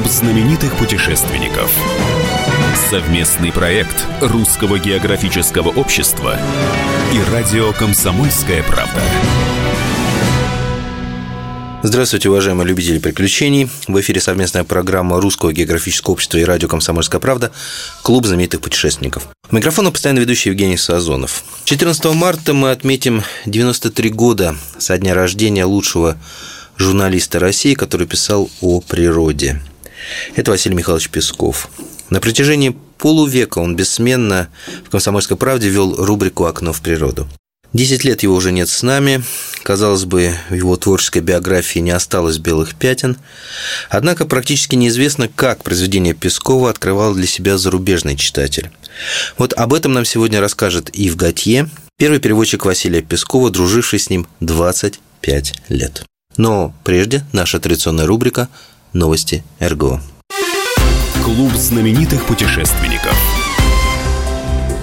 Клуб знаменитых путешественников. Совместный проект Русского географического общества и радио «Комсомольская правда». Здравствуйте, уважаемые любители приключений. В эфире совместная программа Русского географического общества и радио «Комсомольская правда» «Клуб знаменитых путешественников». У микрофона постоянно ведущий Евгений Сазонов. 14 марта мы отметим 93 года со дня рождения лучшего журналиста России, который писал о природе. Это Василий Михайлович Песков. На протяжении полувека он бессменно в «Комсомольской правде» вел рубрику «Окно в природу». Десять лет его уже нет с нами. Казалось бы, в его творческой биографии не осталось белых пятен. Однако практически неизвестно, как произведение Пескова открывал для себя зарубежный читатель. Вот об этом нам сегодня расскажет Ив Готье, первый переводчик Василия Пескова, друживший с ним 25 лет. Но прежде наша традиционная рубрика «Новости РГО». Клуб знаменитых путешественников –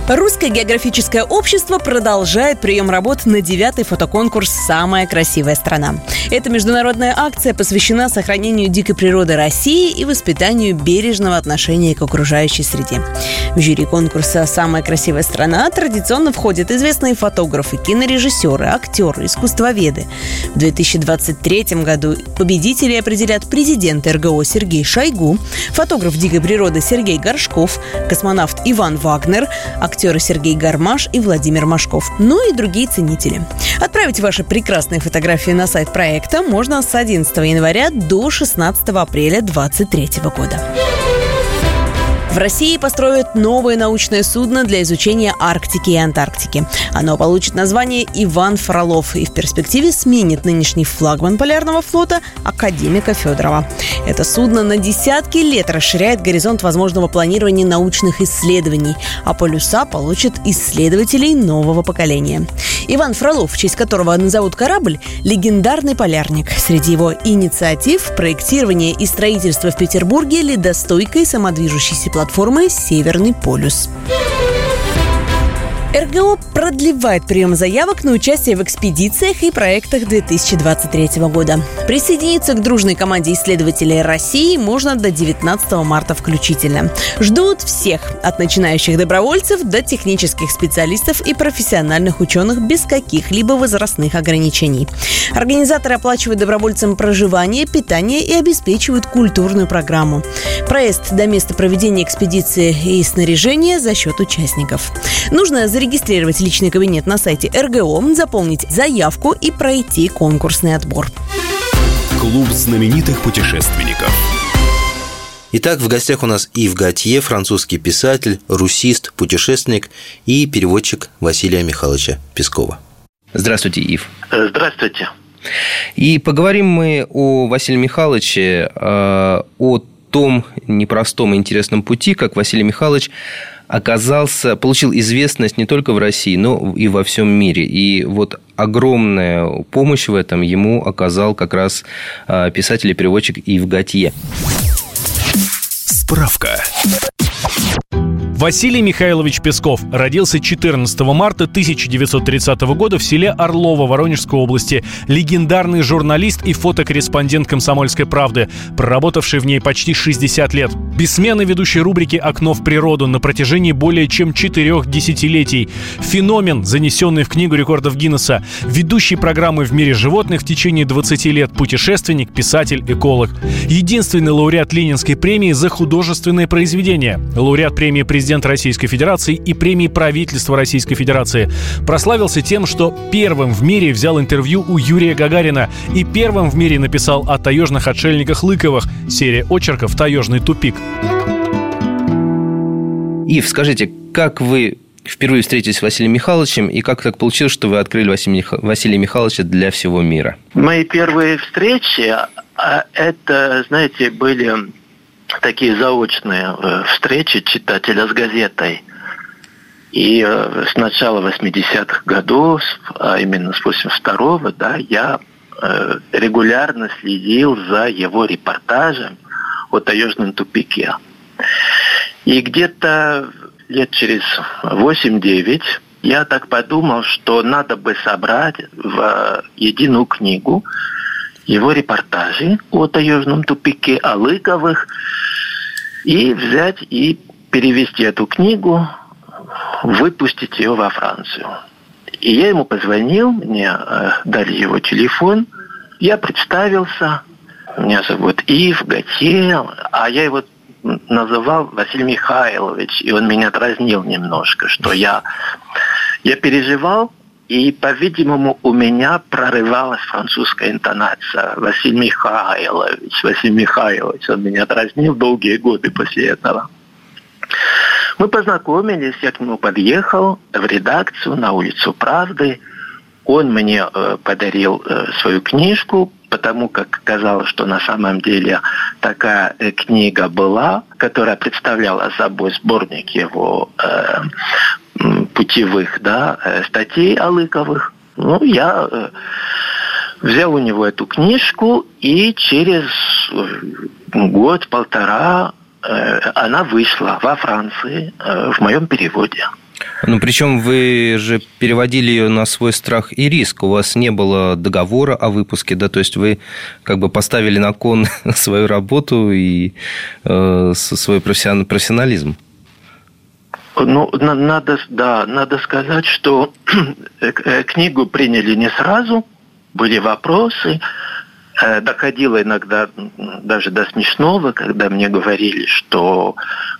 Русское географическое общество продолжает прием работ на девятый фотоконкурс «Самая красивая страна». Эта международная акция посвящена сохранению дикой природы России и воспитанию бережного отношения к окружающей среде. В жюри конкурса «Самая красивая страна» традиционно входят известные фотографы, кинорежиссеры, актеры, искусствоведы. В 2023 году победители определят президент РГО Сергей Шойгу, фотограф дикой природы Сергей Горшков, космонавт Иван Вагнер, актер актеры Сергей Гармаш и Владимир Машков, ну и другие ценители. Отправить ваши прекрасные фотографии на сайт проекта можно с 11 января до 16 апреля 2023 года. В России построят новое научное судно для изучения Арктики и Антарктики. Оно получит название «Иван Фролов» и в перспективе сменит нынешний флагман полярного флота академика Федорова. Это судно на десятки лет расширяет горизонт возможного планирования научных исследований, а полюса получат исследователей нового поколения. Иван Фролов, в честь которого назовут корабль, легендарный полярник. Среди его инициатив – проектирование и строительство в Петербурге ледостойкой самодвижущейся платформы «Северный полюс». РГО продлевает прием заявок на участие в экспедициях и проектах 2023 года. Присоединиться к дружной команде исследователей России можно до 19 марта включительно. Ждут всех, от начинающих добровольцев до технических специалистов и профессиональных ученых без каких-либо возрастных ограничений. Организаторы оплачивают добровольцам проживание, питание и обеспечивают культурную программу. Проезд до места проведения экспедиции и снаряжение за счет участников. Нужно зарегистрироваться зарегистрировать личный кабинет на сайте РГО, заполнить заявку и пройти конкурсный отбор. Клуб знаменитых путешественников. Итак, в гостях у нас Ив Готье, французский писатель, русист, путешественник и переводчик Василия Михайловича Пескова. Здравствуйте, Ив. Здравствуйте. И поговорим мы о Василии Михайловиче, э, о том непростом и интересном пути, как Василий Михайлович оказался, получил известность не только в России, но и во всем мире. И вот огромная помощь в этом ему оказал как раз а, писатель и переводчик Ив Готье. Справка. Василий Михайлович Песков родился 14 марта 1930 года в селе Орлово Воронежской области. Легендарный журналист и фотокорреспондент «Комсомольской правды», проработавший в ней почти 60 лет. Бессменный ведущий рубрики «Окно в природу» на протяжении более чем четырех десятилетий. Феномен, занесенный в Книгу рекордов Гиннесса. Ведущий программы «В мире животных» в течение 20 лет. Путешественник, писатель, эколог. Единственный лауреат Ленинской премии за художественное произведение. Лауреат премии президента президент Российской Федерации и премии правительства Российской Федерации. Прославился тем, что первым в мире взял интервью у Юрия Гагарина и первым в мире написал о таежных отшельниках Лыковых. Серия очерков «Таежный тупик». Ив, скажите, как вы впервые встретились с Василием Михайловичем, и как так получилось, что вы открыли Василия Михайловича для всего мира? Мои первые встречи, а, это, знаете, были такие заочные э, встречи читателя с газетой. И э, с начала 80-х годов, а именно с 82-го, да, я э, регулярно следил за его репортажем о таежном тупике. И где-то лет через 8-9 я так подумал, что надо бы собрать в единую книгу его репортажи о таежном тупике, о Лыковых, и взять и перевести эту книгу, выпустить ее во Францию. И я ему позвонил, мне э, дали его телефон, я представился, меня зовут Ив Готье, а я его называл Василий Михайлович, и он меня дразнил немножко, что я, я переживал, и, по-видимому, у меня прорывалась французская интонация. Василий Михайлович, Василий Михайлович, он меня дразнил долгие годы после этого. Мы познакомились, я к нему подъехал в редакцию на улицу Правды. Он мне э, подарил э, свою книжку, потому как казалось, что на самом деле такая э, книга была, которая представляла собой сборник его э, путевых да, э, статей Алыковых. Ну, я э, взял у него эту книжку, и через год-полтора Э, она вышла во Франции в моем переводе. Ну, причем вы же переводили ее на свой страх и риск. У вас не было договора о выпуске, да, то есть вы как бы поставили на кон свою работу и э, свой профессионализм. Ну, надо, да, надо сказать, что э, книгу приняли не сразу, были вопросы, Э, доходило иногда даже до смешного, когда мне говорили, что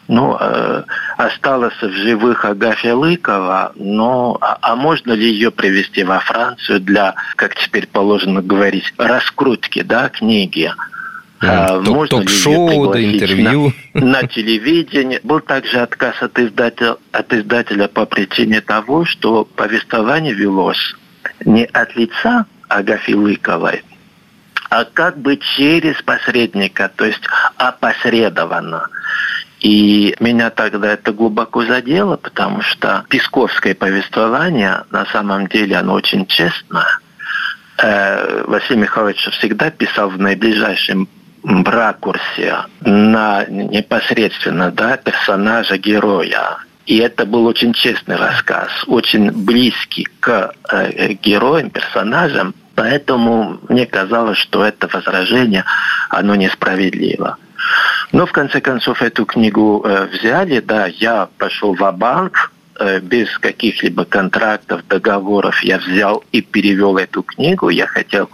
ну, э, осталась в живых Агафья Лыкова, но а, а можно ли ее привести во Францию для, как теперь положено говорить, раскрутки да, книги? А, можно ток-шоу, да, интервью. На, на телевидении. Был также отказ от издателя, от издателя по причине того, что повествование велось не от лица Агафьи Лыковой, а как бы через посредника, то есть опосредованно. И меня тогда это глубоко задело, потому что песковское повествование, на самом деле, оно очень честное. Э, Василий Михайлович всегда писал в наиближайшем ракурсе на непосредственно да, персонажа, героя. И это был очень честный рассказ, очень близкий к э, героям, персонажам, Поэтому мне казалось, что это возражение, оно несправедливо. Но в конце концов эту книгу э, взяли, да, я пошел в банк э, без каких-либо контрактов, договоров, я взял и перевел эту книгу. Я хотел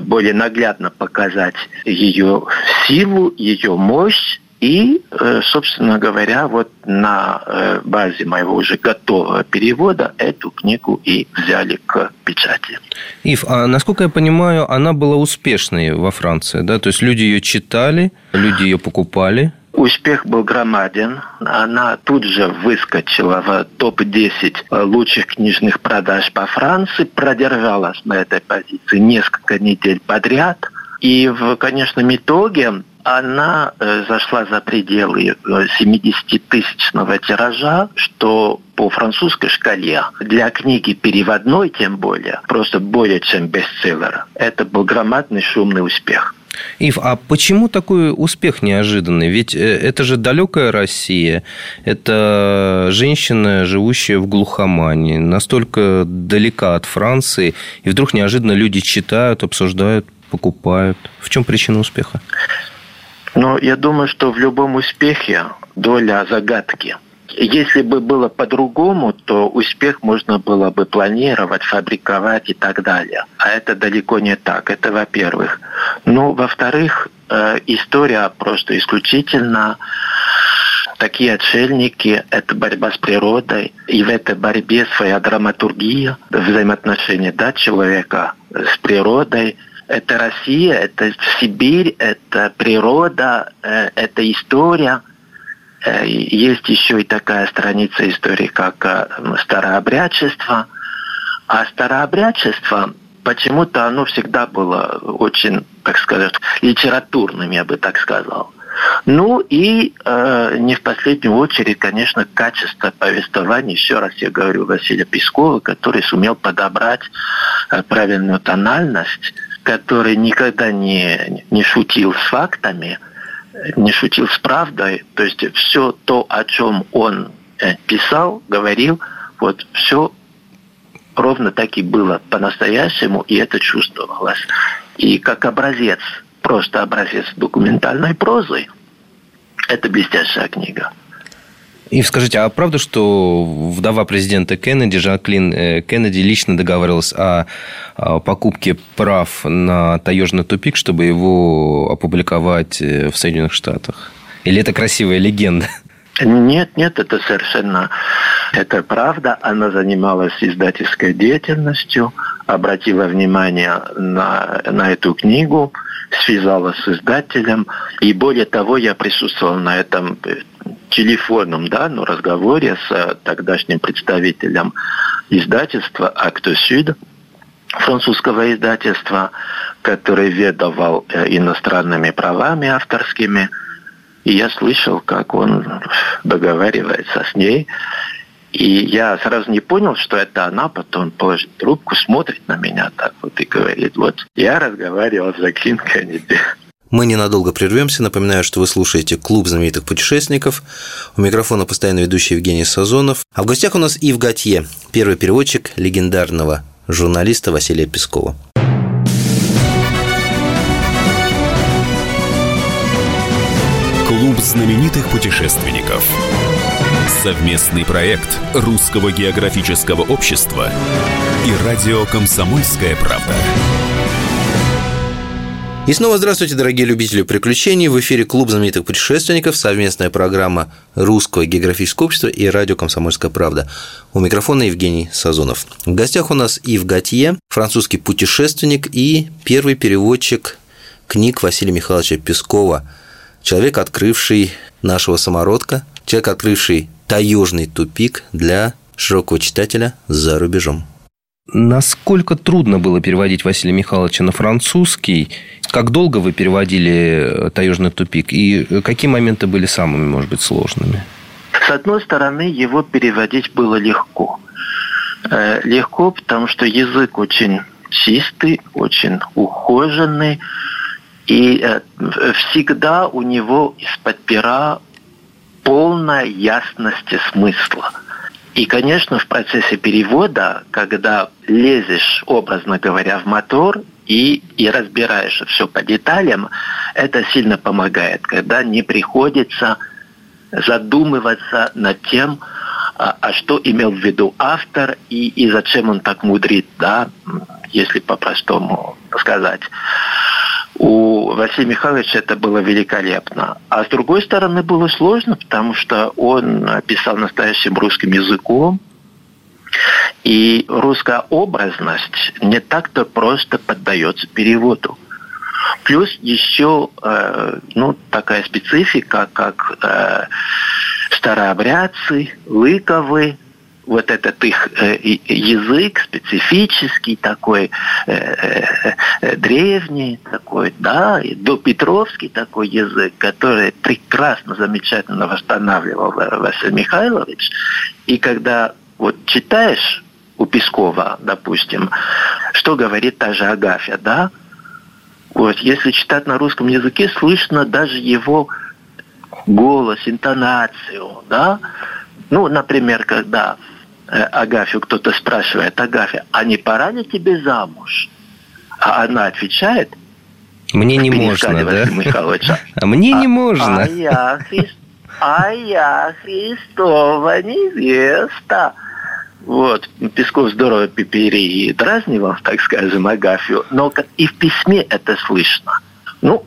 более наглядно показать ее силу, ее мощь, и, э, собственно говоря, вот на э, базе моего уже готового перевода эту книгу и взяли к печати. Ив, а насколько я понимаю, она была успешной во Франции, да? То есть люди ее читали, люди ее покупали? Успех был громаден. Она тут же выскочила в топ-10 лучших книжных продаж по Франции, продержалась на этой позиции несколько недель подряд. И в конечном итоге она э, зашла за пределы 70-тысячного э, тиража, что по французской шкале для книги переводной, тем более, просто более чем бестселлер. Это был громадный шумный успех. Ив, а почему такой успех неожиданный? Ведь э, это же далекая Россия, это женщина, живущая в глухомане, настолько далека от Франции, и вдруг неожиданно люди читают, обсуждают, покупают. В чем причина успеха? Но я думаю, что в любом успехе доля загадки. Если бы было по-другому, то успех можно было бы планировать, фабриковать и так далее. А это далеко не так. Это во-первых. Ну, во-вторых, э, история просто исключительно такие отшельники – это борьба с природой, и в этой борьбе своя драматургия, взаимоотношения да, человека с природой – это Россия, это Сибирь, это природа, э, это история. Э, есть еще и такая страница истории, как э, старообрядчество. А старообрядчество почему-то оно всегда было очень, так сказать, литературным, я бы так сказал. Ну и э, не в последнюю очередь, конечно, качество повествования, еще раз я говорю, Василия Пескова, который сумел подобрать э, правильную тональность который никогда не, не шутил с фактами, не шутил с правдой. То есть все то, о чем он э, писал, говорил, вот все ровно так и было по-настоящему, и это чувствовалось. И как образец, просто образец документальной прозы, это блестящая книга. И скажите, а правда, что вдова президента Кеннеди, Жаклин э, Кеннеди, лично договаривалась о, покупке прав на таежный тупик, чтобы его опубликовать э, в Соединенных Штатах? Или это красивая легенда? Нет, нет, это совершенно, это правда. Она занималась издательской деятельностью, обратила внимание на, на эту книгу, связалась с издателем. И более того, я присутствовал на этом телефонном да, ну, разговоре с тогдашним представителем издательства «Акто Сюд», французского издательства, который ведовал э, иностранными правами авторскими – и я слышал, как он договаривается с ней. И я сразу не понял, что это она, потом положит трубку, смотрит на меня так вот и говорит, вот я разговаривал с Заклин Кеннеди. Мы ненадолго прервемся. Напоминаю, что вы слушаете «Клуб знаменитых путешественников». У микрофона постоянно ведущий Евгений Сазонов. А в гостях у нас Ив Готье, первый переводчик легендарного журналиста Василия Пескова. Клуб знаменитых путешественников. Совместный проект Русского географического общества и радио «Комсомольская правда». И снова здравствуйте, дорогие любители приключений. В эфире Клуб знаменитых путешественников, совместная программа Русского географического общества и радио «Комсомольская правда». У микрофона Евгений Сазонов. В гостях у нас Ив Готье, французский путешественник и первый переводчик книг Василия Михайловича Пескова – человек, открывший нашего самородка, человек, открывший таежный тупик для широкого читателя за рубежом. Насколько трудно было переводить Василия Михайловича на французский? Как долго вы переводили «Таежный тупик»? И какие моменты были самыми, может быть, сложными? С одной стороны, его переводить было легко. Э, легко, потому что язык очень чистый, очень ухоженный, и э, всегда у него из-под пера полная ясность смысла. И, конечно, в процессе перевода, когда лезешь, образно говоря, в мотор и, и разбираешь все по деталям, это сильно помогает, когда не приходится задумываться над тем, а, а что имел в виду автор и, и зачем он так мудрит, да, если по-простому сказать. У Василия Михайловича это было великолепно. А с другой стороны, было сложно, потому что он писал настоящим русским языком, и русская образность не так-то просто поддается переводу. Плюс еще э, ну, такая специфика, как э, старообрядцы, лыковы, вот этот их э, язык специфический такой, э, э, древний такой, да, и допетровский такой язык, который прекрасно, замечательно восстанавливал Василий Михайлович. И когда вот читаешь у Пескова, допустим, что говорит та же Агафья, да, вот, если читать на русском языке, слышно даже его голос, интонацию, да, ну, например, когда Агафью кто-то спрашивает, Агафья, а не пора ли тебе замуж? А она отвечает, мне не можно, да? Михайловича, а мне не а, можно. А я, а я Христова невеста. Вот, Песков здорово пипери и дразнивал, так скажем, Агафью, но и в письме это слышно. Ну,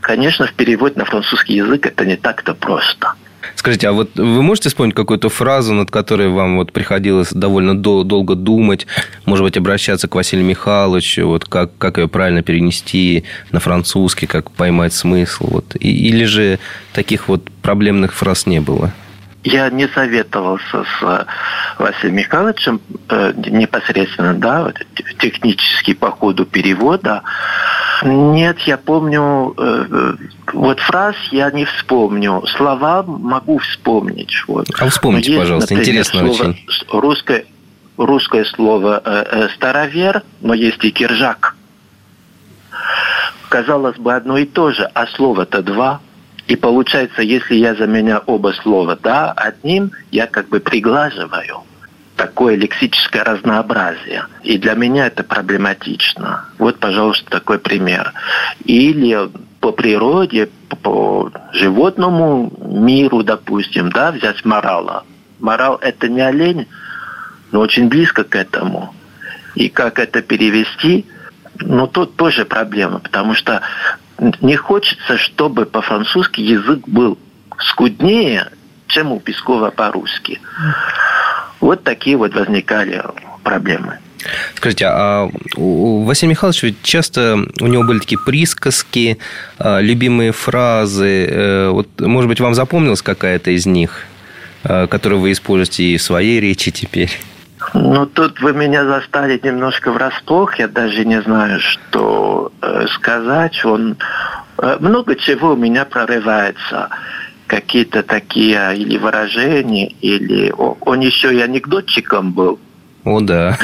конечно, в переводе на французский язык это не так-то просто. Скажите, а вот вы можете вспомнить какую-то фразу, над которой вам вот приходилось довольно дол- долго думать, может быть, обращаться к Василию Михайловичу, вот как, как ее правильно перенести на французский, как поймать смысл? Вот. И, или же таких вот проблемных фраз не было? Я не советовался с Василием Михайловичем э, непосредственно, да, технически по ходу перевода. Нет, я помню, э, э, вот фраз я не вспомню, слова могу вспомнить. Вот. А вспомните, есть, пожалуйста, например, интересно слово, очень. Русское, русское слово э, э, «старовер», но есть и «киржак». Казалось бы, одно и то же, а слово-то два. И получается, если я заменяю оба слова «да» одним, я как бы приглаживаю. Такое лексическое разнообразие. И для меня это проблематично. Вот, пожалуйста, такой пример. Или по природе, по животному миру, допустим, да, взять морала. Морал – это не олень, но очень близко к этому. И как это перевести, ну, тут тоже проблема, потому что не хочется, чтобы по-французски язык был скуднее, чем у Пескова по-русски. Вот такие вот возникали проблемы. Скажите, а у Василия Михайловича ведь часто у него были такие присказки, а, любимые фразы. Э, вот, может быть, вам запомнилась какая-то из них, а, которую вы используете и в своей речи теперь? Ну, тут вы меня застали немножко врасплох. Я даже не знаю, что э, сказать. Он э, много чего у меня прорывается. Какие-то такие или выражения, или... Он еще и анекдотчиком был. О, да.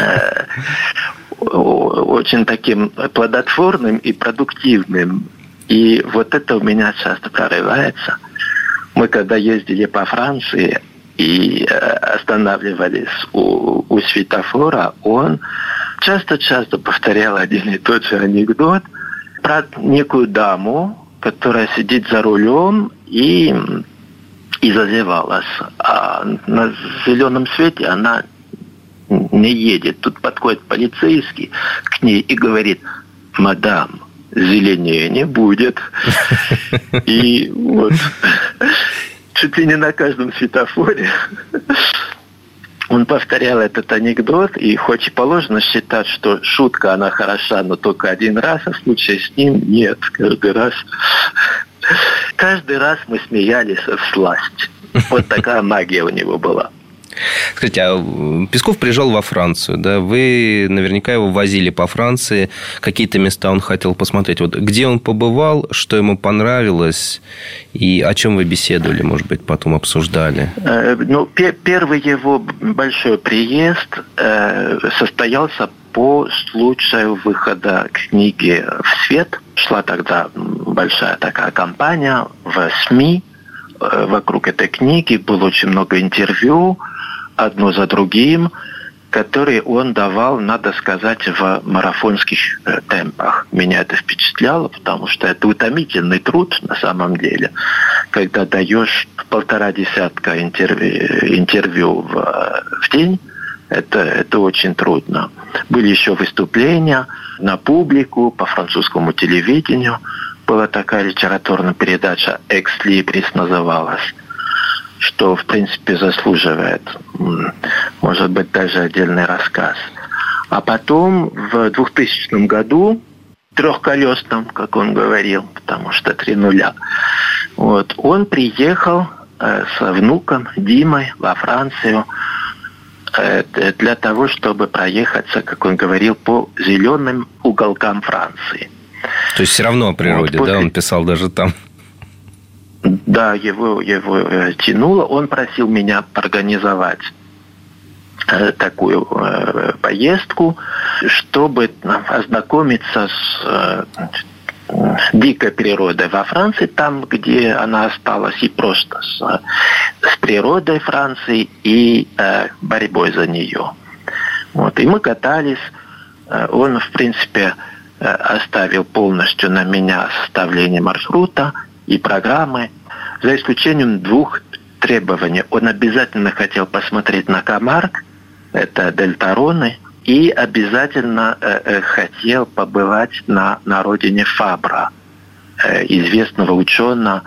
Э, очень таким плодотворным и продуктивным. И вот это у меня часто прорывается. Мы когда ездили по Франции, и э, останавливались у, у светофора, он часто-часто повторял один и тот же анекдот про некую даму, которая сидит за рулем и, и зазевалась. А на зеленом свете она не едет. Тут подходит полицейский к ней и говорит, мадам, зеленее не будет. И вот чуть ли не на каждом светофоре он повторял этот анекдот, и хоть и положено считать, что шутка, она хороша, но только один раз, а в случае с ним нет, каждый раз. Каждый раз мы смеялись в сласть. Вот такая магия у него была. Скажите, а Песков приезжал во Францию, да? Вы наверняка его возили по Франции, какие-то места он хотел посмотреть. Вот где он побывал, что ему понравилось, и о чем вы беседовали, может быть, потом обсуждали? Э, ну, первый его большой приезд э, состоялся по случаю выхода книги в свет. Шла тогда большая такая кампания в СМИ э, вокруг этой книги. Было очень много интервью одно за другим, которые он давал, надо сказать, в марафонских э, темпах. Меня это впечатляло, потому что это утомительный труд на самом деле, когда даешь полтора десятка интервью, интервью в, в день, это, это очень трудно. Были еще выступления на публику, по французскому телевидению. Была такая литературная передача «Экс Либрис» называлась что, в принципе, заслуживает, может быть, даже отдельный рассказ. А потом в 2000 году, трехколесном, как он говорил, потому что три нуля, вот, он приехал э, с внуком Димой во Францию э, для того, чтобы проехаться, как он говорил, по зеленым уголкам Франции. То есть все равно о природе, вот, после... да, он писал даже там. Да, его, его э, тянуло. Он просил меня организовать э, такую э, поездку, чтобы ознакомиться с дикой природой во Франции, там, где она осталась, и просто с, с природой Франции и э, борьбой за нее. Вот. И мы катались. Он, в принципе, оставил полностью на меня составление маршрута и программы за исключением двух требований. Он обязательно хотел посмотреть на Камарк, это Дельтароны, и обязательно э, э, хотел побывать на, на родине Фабра, э, известного ученого,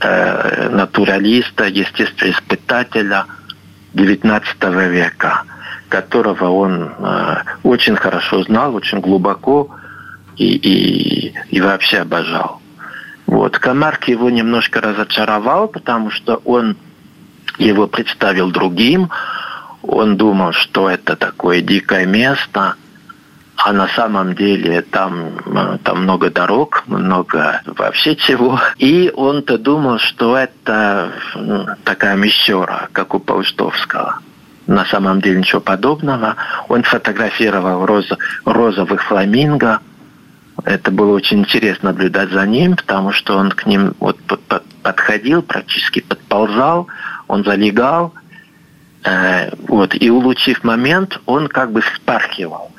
э, натуралиста, естествоиспытателя XIX века, которого он э, очень хорошо знал, очень глубоко и, и, и вообще обожал. Вот. Камарк его немножко разочаровал, потому что он его представил другим. Он думал, что это такое дикое место, а на самом деле там, там много дорог, много вообще чего. И он-то думал, что это ну, такая мещера, как у Паустовского. На самом деле ничего подобного. Он фотографировал розо, розовых фламинго – это было очень интересно наблюдать за ним, потому что он к ним вот подходил, практически подползал, он залегал, Э, вот, и улучив момент, он как бы вспархивал.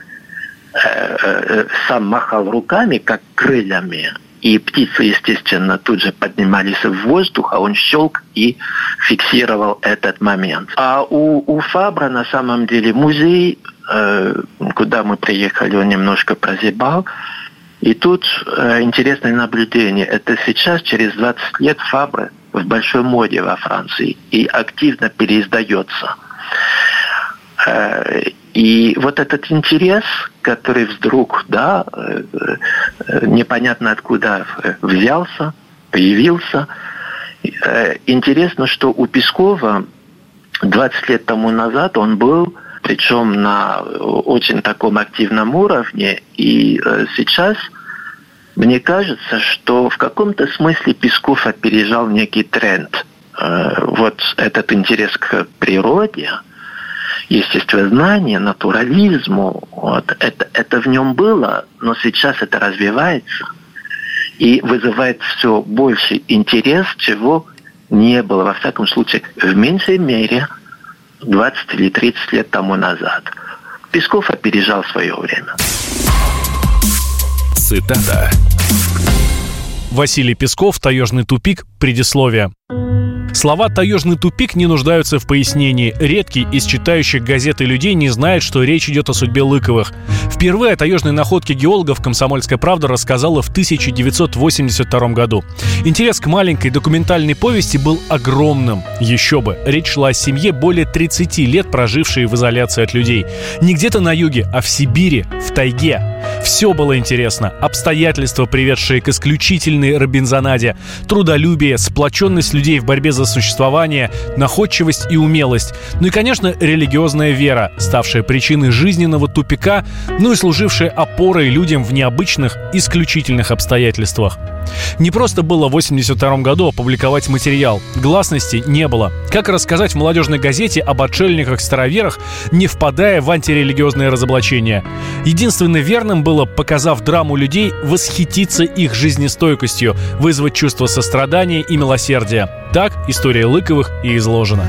Э, э, сам махал руками, как крыльями, и птицы, естественно, тут же поднимались в воздух, а он щелк и фиксировал этот момент. А у, у Фабра на самом деле музей, куда мы приехали, он немножко прозябал, и тут э, интересное наблюдение. Это сейчас, через 20 лет, Фабры в большой моде во Франции и активно переиздается. Э, и вот этот интерес, который вдруг, да, э, э, непонятно откуда взялся, появился, интересно, что у Пескова 20 лет тому назад он был, причем на очень таком активном уровне, и сейчас мне кажется, что в каком-то смысле Песков опережал некий тренд. Вот этот интерес к природе – естествознание, натурализму. Вот. Это, это в нем было, но сейчас это развивается и вызывает все больше интерес, чего не было, во всяком случае, в меньшей мере 20 или 30 лет тому назад. Песков опережал свое время. Цитата. Василий Песков, «Таежный тупик», предисловие. Слова «таежный тупик» не нуждаются в пояснении. Редкий из читающих газеты людей не знает, что речь идет о судьбе Лыковых. Впервые о таежной находке геологов «Комсомольская правда» рассказала в 1982 году. Интерес к маленькой документальной повести был огромным. Еще бы, речь шла о семье, более 30 лет прожившей в изоляции от людей. Не где-то на юге, а в Сибири, в тайге. Все было интересно. Обстоятельства, приведшие к исключительной робинзонаде, трудолюбие, сплоченность людей в борьбе за существование, находчивость и умелость. Ну и, конечно, религиозная вера, ставшая причиной жизненного тупика, ну и служившая опорой людям в необычных, исключительных обстоятельствах. Не просто было в 82 году опубликовать материал. Гласности не было. Как рассказать в молодежной газете об отшельниках-староверах, не впадая в антирелигиозное разоблачение? Единственно верным было, показав драму людей, восхититься их жизнестойкостью, вызвать чувство сострадания и милосердия. Так история Лыковых и изложена.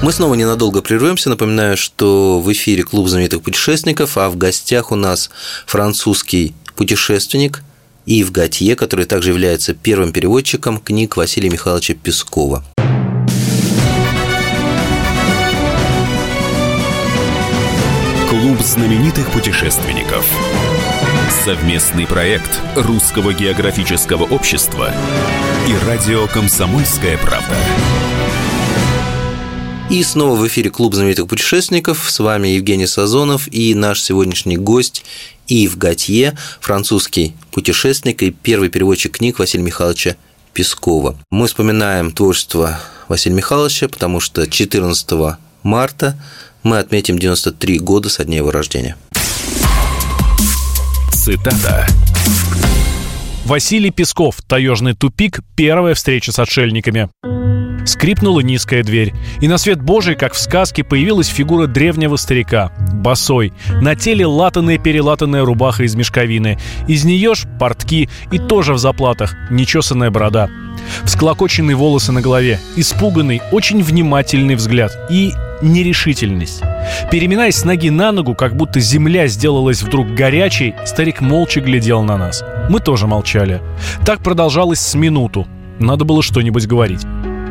Мы снова ненадолго прервемся. Напоминаю, что в эфире клуб знаменитых путешественников, а в гостях у нас французский путешественник Ив Готье, который также является первым переводчиком книг Василия Михайловича Пескова. Клуб знаменитых путешественников. Совместный проект Русского географического общества и радио «Комсомольская правда». И снова в эфире Клуб знаменитых путешественников. С вами Евгений Сазонов и наш сегодняшний гость Ив Готье, французский путешественник и первый переводчик книг Василия Михайловича Пескова. Мы вспоминаем творчество Василия Михайловича, потому что 14 марта мы отметим 93 года со дня его рождения. Цитата. Василий Песков, «Таежный тупик», первая встреча с отшельниками. Скрипнула низкая дверь, и на свет Божий, как в сказке, появилась фигура древнего старика, босой, на теле латаная-перелатанная рубаха из мешковины, из нее ж портки и тоже в заплатах, нечесанная борода. Всклокоченные волосы на голове, испуганный, очень внимательный взгляд и нерешительность. Переминаясь с ноги на ногу, как будто земля сделалась вдруг горячей, старик молча глядел на нас. Мы тоже молчали. Так продолжалось с минуту. Надо было что-нибудь говорить.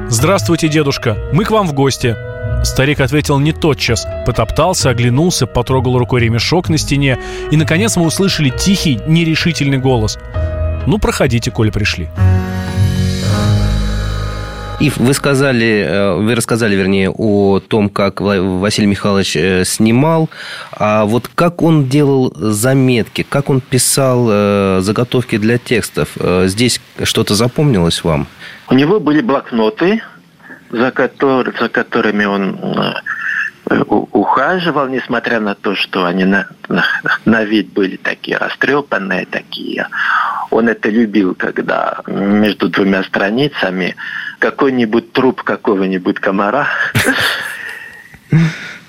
«Здравствуйте, дедушка, мы к вам в гости». Старик ответил не тотчас, потоптался, оглянулся, потрогал рукой ремешок на стене, и, наконец, мы услышали тихий, нерешительный голос. «Ну, проходите, коли пришли». И вы сказали, э, вы рассказали, вернее, о том, как Василий Михайлович э, снимал, а вот как он делал заметки, как он писал э, заготовки для текстов, здесь что-то запомнилось вам? У него были блокноты, за, который, за которыми он ухаживал, несмотря на то, что они на, на, на вид были такие растрепанные, такие. Он это любил, когда между двумя страницами какой-нибудь труп какого-нибудь комара.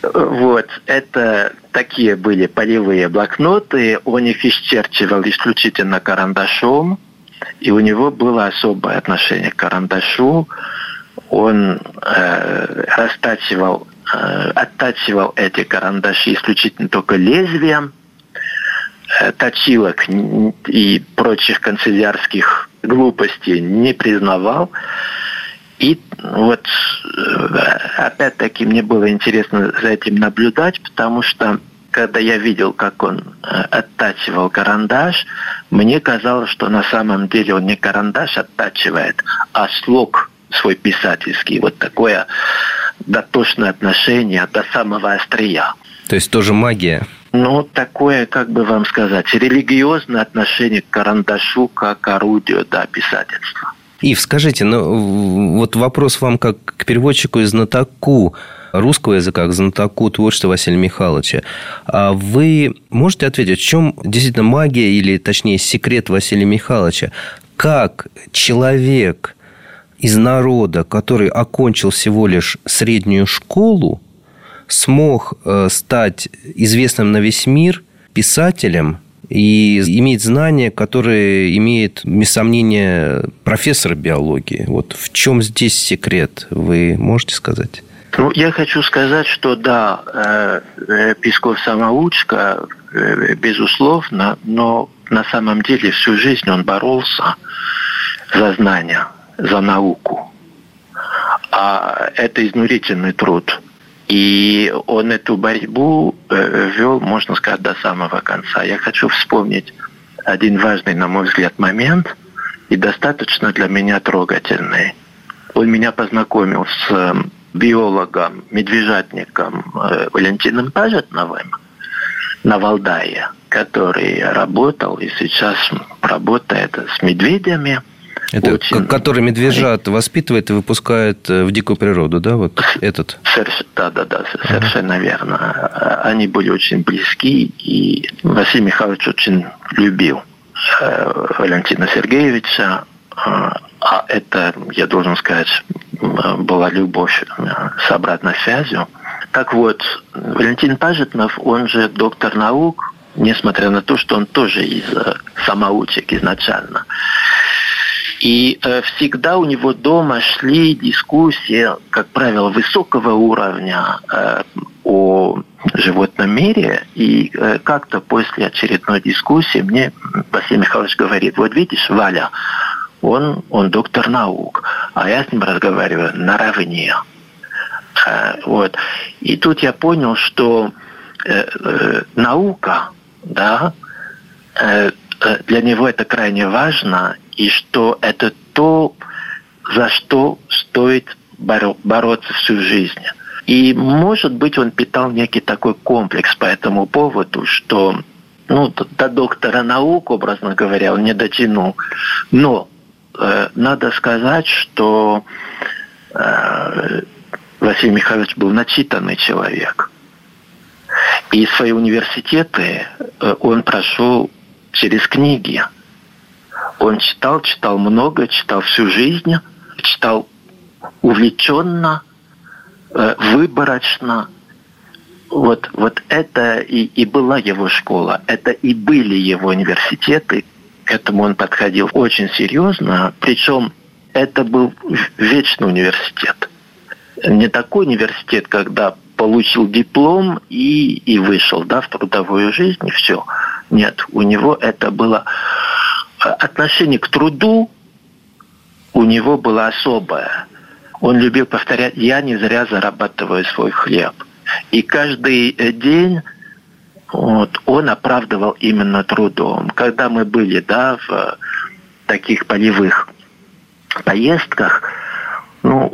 Вот, это такие были полевые блокноты. Он их исчерчивал исключительно карандашом. И у него было особое отношение к карандашу. он э, растачивал, э, оттачивал эти карандаши исключительно только лезвием, точилок и прочих канцелярских глупостей не признавал. И вот э, опять-таки мне было интересно за этим наблюдать, потому что когда я видел, как он э, оттачивал карандаш, мне казалось, что на самом деле он не карандаш оттачивает, а слог свой писательский. Вот такое дотошное отношение до самого острия. То есть тоже магия? Ну, такое, как бы вам сказать, религиозное отношение к карандашу как орудию да, писательства. Ив, скажите, ну вот вопрос вам как к переводчику и знатоку русского языка, к знатоку творчества Василия Михайловича. А вы можете ответить, в чем действительно магия или, точнее, секрет Василия Михайловича? Как человек из народа, который окончил всего лишь среднюю школу, смог э, стать известным на весь мир писателем и иметь знания, которые имеет, без сомнения, профессор биологии. Вот в чем здесь секрет, вы можете сказать? Ну, я хочу сказать, что да, э, э, Песков самоучка, безусловно, но на самом деле всю жизнь он боролся за знания, за науку. А это изнурительный труд. И он эту борьбу вел, можно сказать, до самого конца. Я хочу вспомнить один важный, на мой взгляд, момент и достаточно для меня трогательный. Он меня познакомил с биологом, медвежатником э, Валентином Пажетновым на Валдае, который работал и сейчас работает с медведями. Это Очень... который медвежат воспитывает и выпускает э, в дикую природу, да, вот этот? Да, да, да, совершенно ага. верно. Они были очень близки, и Василий Михайлович очень любил э, Валентина Сергеевича, а это, я должен сказать, была любовь э, с обратной связью. Так вот, Валентин Пажетнов, он же доктор наук, несмотря на то, что он тоже из самоучек изначально. И э, всегда у него дома шли дискуссии, как правило, высокого уровня э, о животном мире. И э, как-то после очередной дискуссии мне Василий Михайлович говорит, вот видишь, Валя, он, он доктор наук, а я с ним разговариваю наравне. А, вот. И тут я понял, что э, э, наука, да, э, э, для него это крайне важно, и что это то, за что стоит боро- бороться всю жизнь. И, может быть, он питал некий такой комплекс по этому поводу, что ну, до доктора наук, образно говоря, он не дотянул. Но Э, надо сказать, что э, Василий Михайлович был начитанный человек. И свои университеты э, он прошел через книги. Он читал, читал много, читал всю жизнь, читал увлеченно, выборочно. Вот, вот это и, и была его школа, это и были его университеты, к этому он подходил очень серьезно, причем это был вечный университет. Не такой университет, когда получил диплом и, и вышел да, в трудовую жизнь, и все. Нет, у него это было э, отношение к труду, у него было особое. Он любил повторять, я не зря зарабатываю свой хлеб. И каждый день вот, он оправдывал именно трудом. Когда мы были да, в таких полевых поездках, ну,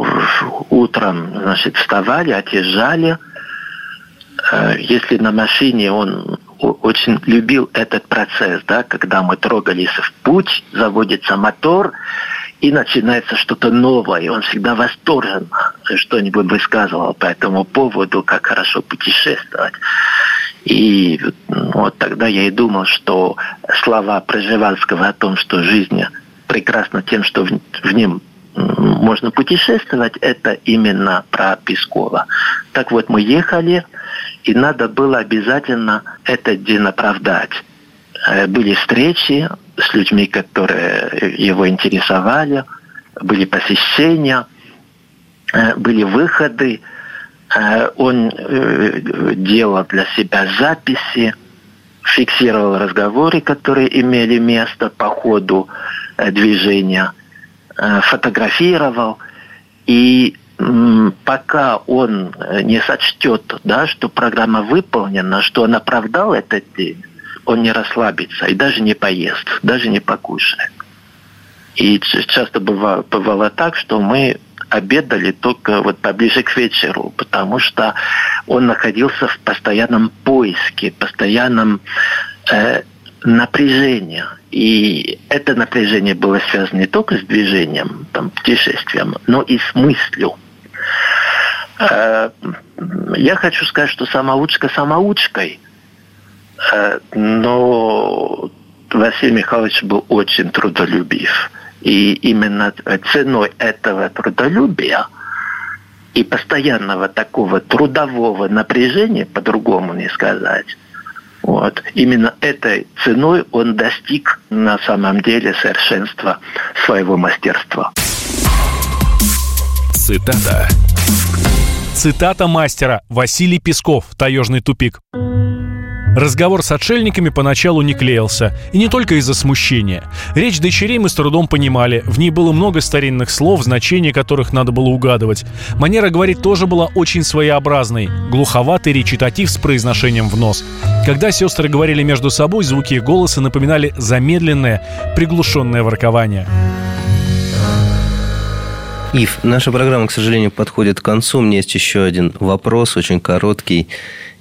утром, значит, вставали, отъезжали. Э, если на машине он очень любил этот процесс, да, когда мы трогались в путь, заводится мотор, и начинается что-то новое. Он всегда восторженно что-нибудь высказывал по этому поводу, как хорошо путешествовать. И вот тогда я и думал, что слова Проживальского о том, что жизнь прекрасна тем, что в, в нем можно путешествовать, это именно про Пескова. Так вот, мы ехали, и надо было обязательно этот день оправдать. Э, были встречи с людьми, которые его интересовали, были посещения. э, были выходы, э, он делал для себя записи, фиксировал разговоры, которые имели место по ходу движения, фотографировал. И пока он не сочтет, да, что программа выполнена, что он оправдал этот день, он не расслабится и даже не поест, даже не покушает. И часто бывало, бывало так, что мы обедали только вот поближе к вечеру, потому что он находился в постоянном поиске, постоянном э, напряжении. И это напряжение было связано не только с движением, там, путешествием, но и с мыслью. Э, я хочу сказать, что самоучка самоучкой, э, но Василий Михайлович был очень трудолюбив. И именно ценой этого трудолюбия и постоянного такого трудового напряжения, по-другому не сказать, вот. Именно этой ценой он достиг на самом деле совершенства своего мастерства. Цитата. Цитата мастера Василий Песков «Таежный тупик». Разговор с отшельниками поначалу не клеился, и не только из-за смущения. Речь дочерей мы с трудом понимали, в ней было много старинных слов, значения которых надо было угадывать. Манера говорить тоже была очень своеобразной, глуховатый речитатив с произношением в нос. Когда сестры говорили между собой, звуки их голоса напоминали замедленное, приглушенное воркование. Ив, наша программа, к сожалению, подходит к концу. У меня есть еще один вопрос, очень короткий.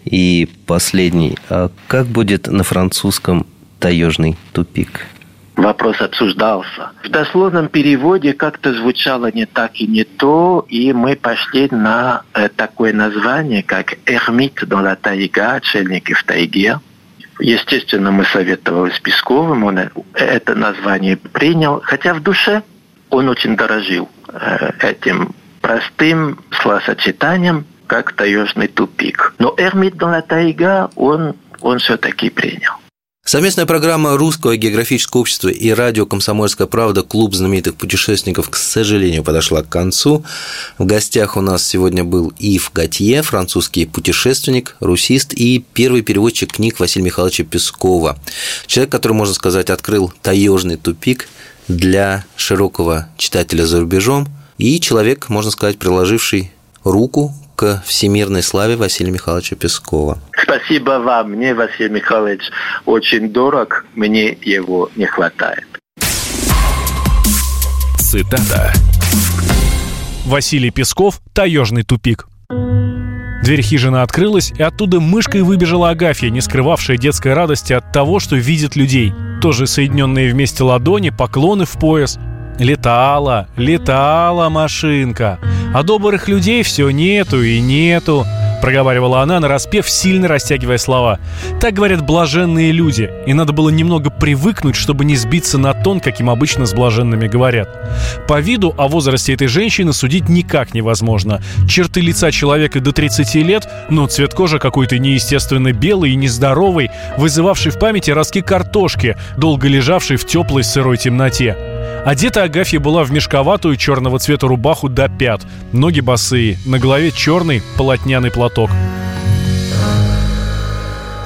И последний. А как будет на французском таежный тупик? Вопрос обсуждался. В дословном переводе как-то звучало не так и не то, и мы пошли на э, такое название, как «Эрмит dans la тайга», «Отшельники в тайге». Естественно, мы советовали с Песковым, он это название принял, хотя в душе он очень дорожил э, этим простым словосочетанием – как таежный тупик. Но Эрмит Дона Тайга он, он все-таки принял. Совместная программа Русского географического общества и радио «Комсомольская правда» «Клуб знаменитых путешественников», к сожалению, подошла к концу. В гостях у нас сегодня был Ив Готье, французский путешественник, русист и первый переводчик книг Василия Михайловича Пескова. Человек, который, можно сказать, открыл таежный тупик для широкого читателя за рубежом и человек, можно сказать, приложивший руку к всемирной славе Василия Михайловича Пескова. Спасибо вам. Мне Василий Михайлович очень дорог, мне его не хватает. Цитата. Василий Песков «Таежный тупик». Дверь хижины открылась, и оттуда мышкой выбежала Агафья, не скрывавшая детской радости от того, что видит людей. Тоже соединенные вместе ладони, поклоны в пояс. Летала, летала машинка. А добрых людей все нету и нету проговаривала она, нараспев, сильно растягивая слова. Так говорят блаженные люди, и надо было немного привыкнуть, чтобы не сбиться на тон, каким обычно с блаженными говорят. По виду о возрасте этой женщины судить никак невозможно. Черты лица человека до 30 лет, но цвет кожи какой-то неестественно белый и нездоровый, вызывавший в памяти ростки картошки, долго лежавшей в теплой сырой темноте. Одета Агафья была в мешковатую черного цвета рубаху до пят, ноги босые, на голове черный полотняный платок.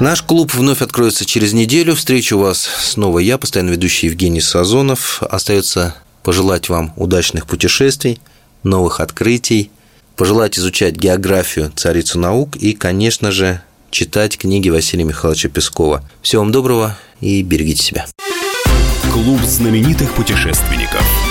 Наш клуб вновь откроется через неделю. Встречу вас снова я, постоянно ведущий Евгений Сазонов. Остается пожелать вам удачных путешествий, новых открытий, пожелать изучать географию, царицу наук и, конечно же, читать книги Василия Михайловича Пескова. Всего вам доброго и берегите себя. Клуб знаменитых путешественников.